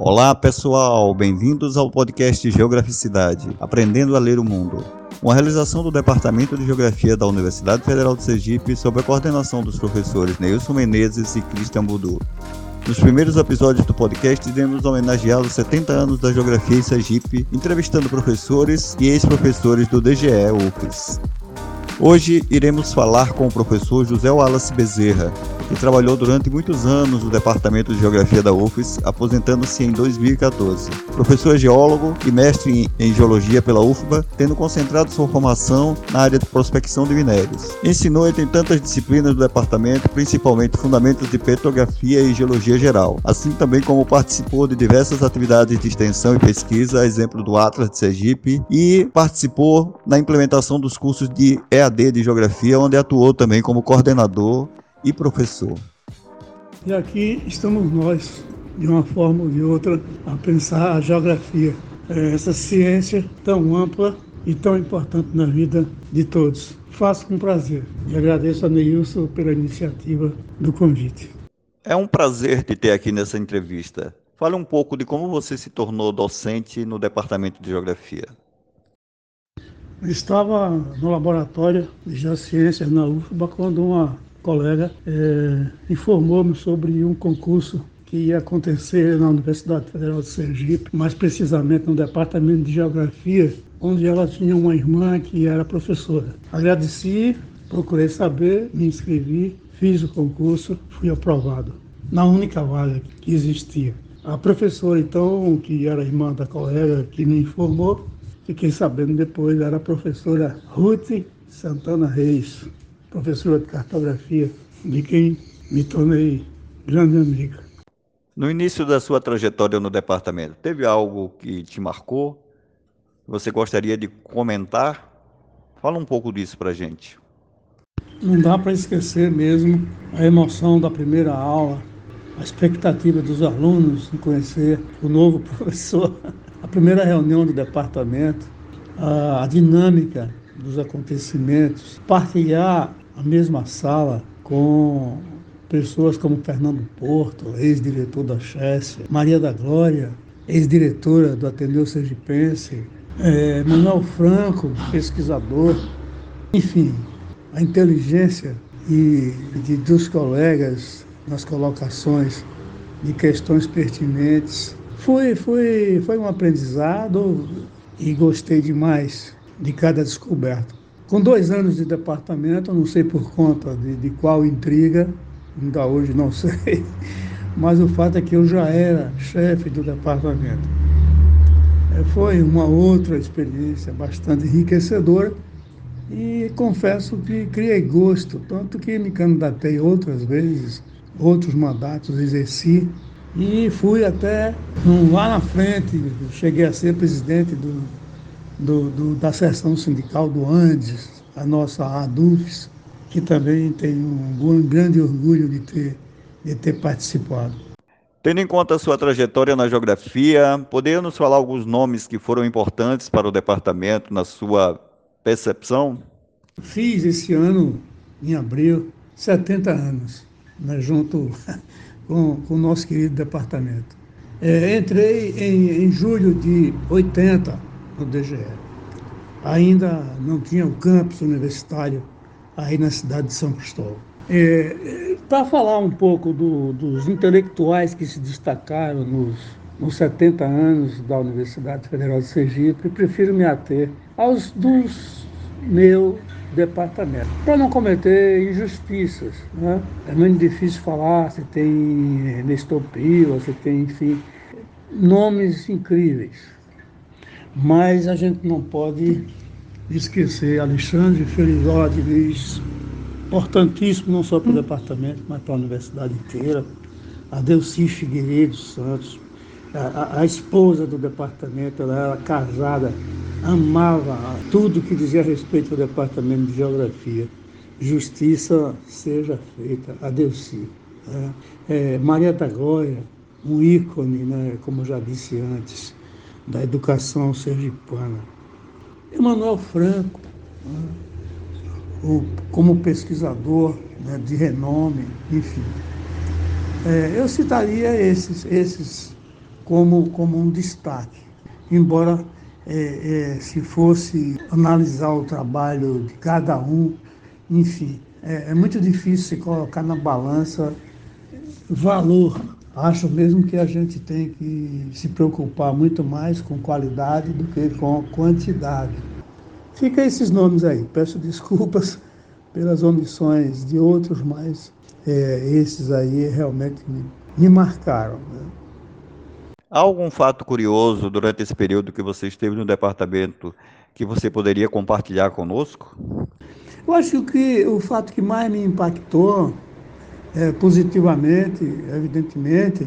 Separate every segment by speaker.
Speaker 1: Olá pessoal, bem-vindos ao podcast Geograficidade, Aprendendo a Ler o Mundo. Uma realização do Departamento de Geografia da Universidade Federal de Sergipe sob a coordenação dos professores Neilson Menezes e Christian Budu. Nos primeiros episódios do podcast, iremos homenagear os 70 anos da Geografia em Sergipe, entrevistando professores e ex-professores do DGE UFES. Hoje iremos falar com o professor José Wallace Bezerra, que trabalhou durante muitos anos no Departamento de Geografia da UFES, aposentando-se em 2014. Professor geólogo e mestre em geologia pela UFBA, tendo concentrado sua formação na área de prospecção de minérios. Ensinou entre tantas disciplinas do departamento, principalmente fundamentos de petrografia e geologia geral, assim também como participou de diversas atividades de extensão e pesquisa, exemplo do Atlas de Sergipe, e participou na implementação dos cursos de EAD de Geografia, onde atuou também como coordenador e professor.
Speaker 2: E aqui estamos nós, de uma forma ou de outra, a pensar a geografia, é, essa ciência tão ampla e tão importante na vida de todos. Faço com prazer e agradeço a Neilson pela iniciativa do convite.
Speaker 1: É um prazer te ter aqui nessa entrevista. Fale um pouco de como você se tornou docente no Departamento de Geografia.
Speaker 2: Estava no laboratório de geociências na UFBA quando uma colega é, informou-me sobre um concurso que ia acontecer na Universidade Federal de Sergipe, mais precisamente no Departamento de Geografia, onde ela tinha uma irmã que era professora. Agradeci, procurei saber, me inscrevi, fiz o concurso, fui aprovado, na única vaga que existia. A professora, então, que era irmã da colega que me informou, Fiquei sabendo depois, era a professora Ruth Santana Reis, professora de cartografia, de quem me tornei grande amiga.
Speaker 1: No início da sua trajetória no departamento, teve algo que te marcou? Você gostaria de comentar? Fala um pouco disso para gente.
Speaker 2: Não dá para esquecer mesmo a emoção da primeira aula, a expectativa dos alunos em conhecer o novo professor a primeira reunião do departamento, a, a dinâmica dos acontecimentos, partilhar a mesma sala com pessoas como Fernando Porto, ex-diretor da Chesse, Maria da Glória, ex-diretora do Ateneu Sergipense, é, Manuel Franco, pesquisador, enfim, a inteligência e de, dos colegas nas colocações de questões pertinentes. Foi, foi, foi um aprendizado e gostei demais de cada descoberta. Com dois anos de departamento, não sei por conta de, de qual intriga, ainda hoje não sei, mas o fato é que eu já era chefe do departamento. É, foi uma outra experiência bastante enriquecedora e confesso que criei gosto, tanto que me candidatei outras vezes, outros mandatos exerci e fui até lá na frente, cheguei a ser presidente do, do, do da seção sindical do Andes, a nossa ADUFES, que também tenho um grande orgulho de ter, de ter participado.
Speaker 1: Tendo em conta a sua trajetória na geografia, poderia nos falar alguns nomes que foram importantes para o departamento na sua percepção?
Speaker 2: Fiz esse ano, em abril, 70 anos, né, junto com, com o nosso querido departamento. É, entrei em, em julho de 80 no DGE. Ainda não tinha o campus universitário aí na cidade de São Cristóvão. É, Para falar um pouco do, dos intelectuais que se destacaram nos, nos 70 anos da Universidade Federal de Sergipe, prefiro me ater aos dos meus departamento. Para não cometer injustiças. Né? É muito difícil falar, você tem Nestor Pio, tem, enfim, nomes incríveis. Mas a gente não pode esquecer Alexandre Felizó de Luiz, importantíssimo não só para o departamento, mas para a universidade inteira. Adelci Figueiredo Santos, a, a, esposa do departamento, ela era casada, amava tudo que dizia a respeito do departamento de geografia. Justiça seja feita, a Delci. Né? É, Maria da Glória, um ícone, né, como já disse antes, da educação sergipana. Emanuel Franco, né, o, como pesquisador né, de renome, enfim. É, eu citaria esses, esses como, como um destaque. Embora é, é, se fosse analisar o trabalho de cada um, enfim, é, é muito difícil se colocar na balança valor. Acho mesmo que a gente tem que se preocupar muito mais com qualidade do que com quantidade. Fica esses nomes aí. Peço desculpas pelas omissões de outros, mas é, esses aí realmente me, me marcaram. Né?
Speaker 1: Há algum fato curioso durante esse período que você esteve no departamento que você poderia compartilhar conosco?
Speaker 2: Eu acho que o fato que mais me impactou é, positivamente, evidentemente,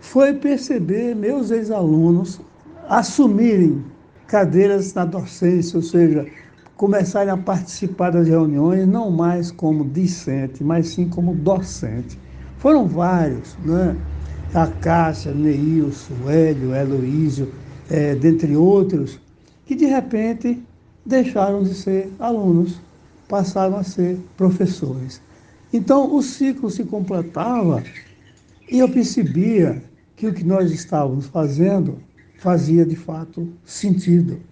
Speaker 2: foi perceber meus ex-alunos assumirem cadeiras na docência, ou seja, começarem a participar das reuniões não mais como discente, mas sim como docente. Foram vários, né? A Cássia, Neilson, Hélio, Heloísio, é, dentre outros, que de repente deixaram de ser alunos, passaram a ser professores. Então o ciclo se completava e eu percebia que o que nós estávamos fazendo fazia de fato sentido.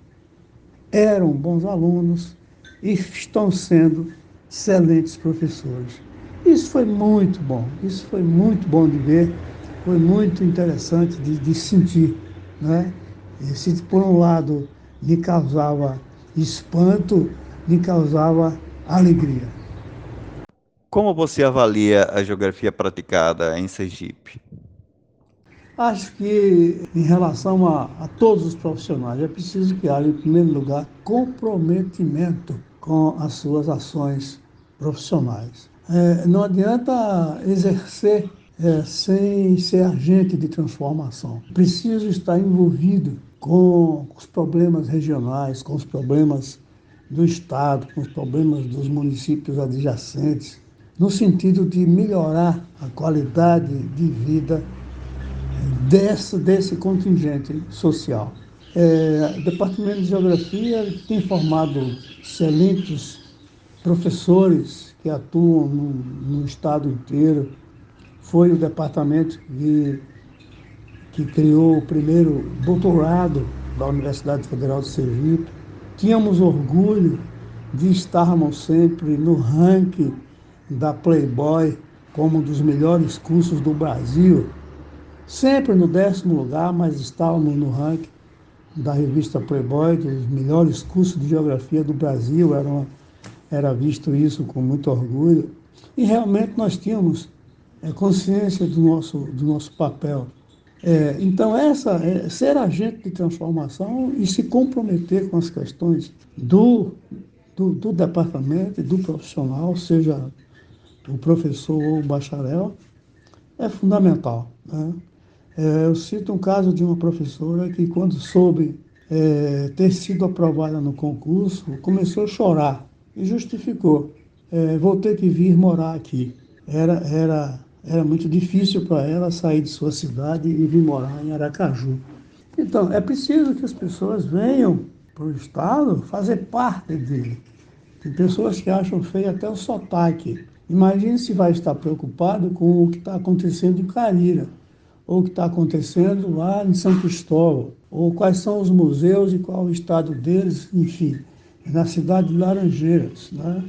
Speaker 2: Eram bons alunos e estão sendo excelentes professores. Isso foi muito bom, isso foi muito bom de ver, foi muito interessante de, de sentir. Né? E por um lado me causava espanto, me causava alegria.
Speaker 1: Como você avalia a geografia praticada em Sergipe?
Speaker 2: Acho que, em relação a, a, todos os profissionais, é preciso que haja, em primeiro lugar, comprometimento com as suas ações profissionais. É, não adianta exercer é, sem ser agente de transformação. Preciso estar envolvido com os problemas regionais, com os problemas do Estado, com os problemas dos municípios adjacentes no sentido de melhorar a qualidade de vida desse, desse contingente social. É, o Departamento de Geografia tem formado excelentes professores que atuam no, no estado inteiro. Foi o departamento que, que criou o primeiro doutorado da Universidade Federal de Sergipe. Tínhamos orgulho de estarmos sempre no ranking da Playboy como um dos melhores cursos do Brasil, sempre no décimo lugar, mas estávamos no ranking da revista Playboy dos melhores cursos de geografia do Brasil, era, uma, era visto isso com muito orgulho. E realmente nós tínhamos é, consciência do nosso, do nosso papel. É, então, essa é, ser agente de transformação e se comprometer com as questões do, do, do departamento e do profissional, seja o professor ou o bacharel, é fundamental. Né? É, eu cito um caso de uma professora que, quando soube é, ter sido aprovada no concurso, começou a chorar e justificou. É, vou ter que vir morar aqui. Era, era, era muito difícil para ela sair de sua cidade e vir morar em Aracaju. Então, é preciso que as pessoas venham para o Estado fazer parte dele. Tem pessoas que acham feio até o sotaque. Imagine se vai estar preocupado com o que está acontecendo em Carira, ou o que está acontecendo lá em São Cristóvão, ou quais são os museus e qual o estado deles, enfim, na cidade de Laranjeiras. Né?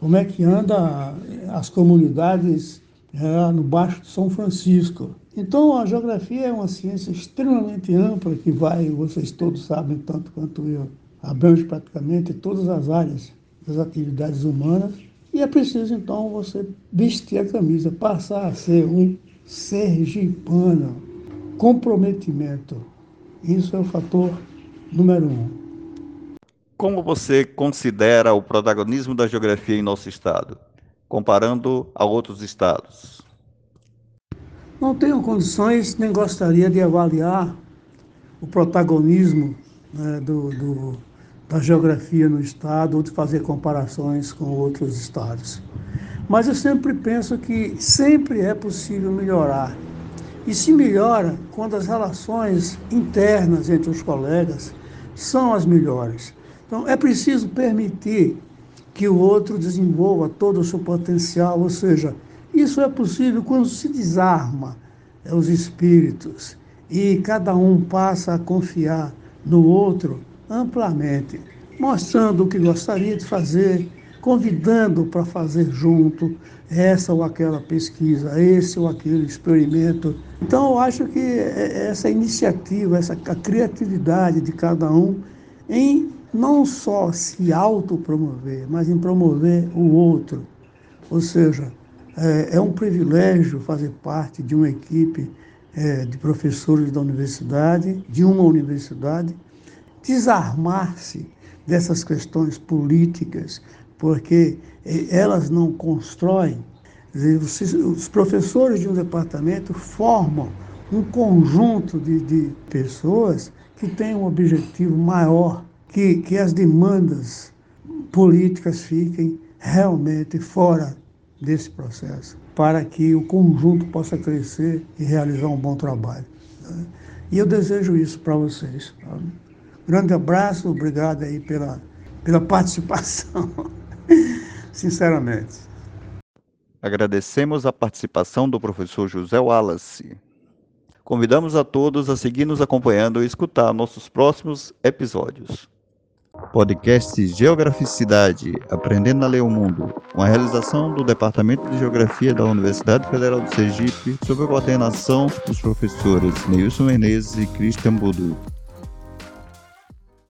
Speaker 2: Como é que anda as comunidades é, no Baixo de São Francisco. Então, a geografia é uma ciência extremamente ampla que vai, vocês todos sabem tanto quanto eu, abrange praticamente todas as áreas das atividades humanas e é preciso, então, você vestir a camisa, passar a ser um sergipano. Comprometimento. Isso é o fator número um.
Speaker 1: Como você considera o protagonismo da geografia em nosso estado, comparando a outros estados?
Speaker 2: Não tenho condições, nem gostaria de avaliar o protagonismo né, do, do da geografia no estado ou de fazer comparações com outros estados. Mas eu sempre penso que sempre é possível melhorar. E se melhora quando as relações internas entre os colegas são as melhores. Então é preciso permitir que o outro desenvolva todo o seu potencial, ou seja, isso é possível quando se desarma os espíritos e cada um passa a confiar no outro amplamente, mostrando o que gostaria de fazer, convidando para fazer junto essa ou aquela pesquisa, esse ou aquele experimento. Então, eu acho que essa iniciativa, essa criatividade de cada um em não só se autopromover, mas em promover o outro. Ou seja, é, é um privilégio fazer parte de uma equipe é, de professores da universidade, de uma universidade, desarmar-se dessas questões políticas, porque é, elas não constroem. Os professores de um departamento formam um conjunto de, de pessoas que têm um objetivo maior, que, que as demandas políticas fiquem realmente fora desse processo, para que o conjunto possa crescer e realizar um bom trabalho. Né? E eu desejo isso para vocês. Grande abraço, obrigado aí pela, pela participação, sinceramente.
Speaker 1: Agradecemos a participação do professor José Wallace. Convidamos a todos a seguir nos acompanhando e escutar nossos próximos episódios. Podcast Geograficidade Aprendendo a Ler o Mundo, uma realização do Departamento de Geografia da Universidade Federal do Sergipe, sob a coordenação dos professores Neilson Menezes e Christian Budu.